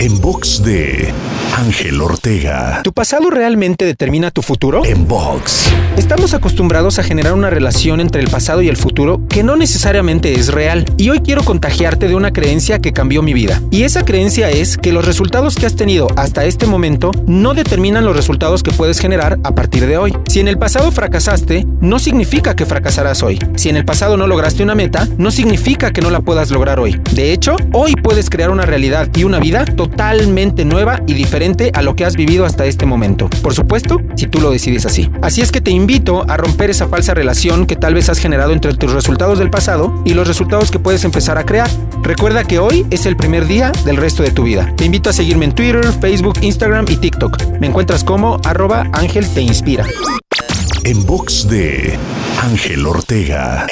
En box de Ángel Ortega. ¿Tu pasado realmente determina tu futuro? En box. Estamos acostumbrados a generar una relación entre el pasado y el futuro que no necesariamente es real. Y hoy quiero contagiarte de una creencia que cambió mi vida. Y esa creencia es que los resultados que has tenido hasta este momento no determinan los resultados que puedes generar a partir de hoy. Si en el pasado fracasaste, no significa que fracasarás hoy. Si en el pasado no lograste una meta, no significa que no la puedas lograr hoy. De hecho, hoy puedes crear una realidad y una vida totalmente nueva y diferente a lo que has vivido hasta este momento. Por supuesto, si tú lo decides así. Así es que te invito a romper esa falsa relación que tal vez has generado entre tus resultados del pasado y los resultados que puedes empezar a crear. Recuerda que hoy es el primer día del resto de tu vida. Te invito a seguirme en Twitter, Facebook, Instagram y TikTok. Me encuentras como arroba Ángel Te Inspira. En box de Ángel Ortega.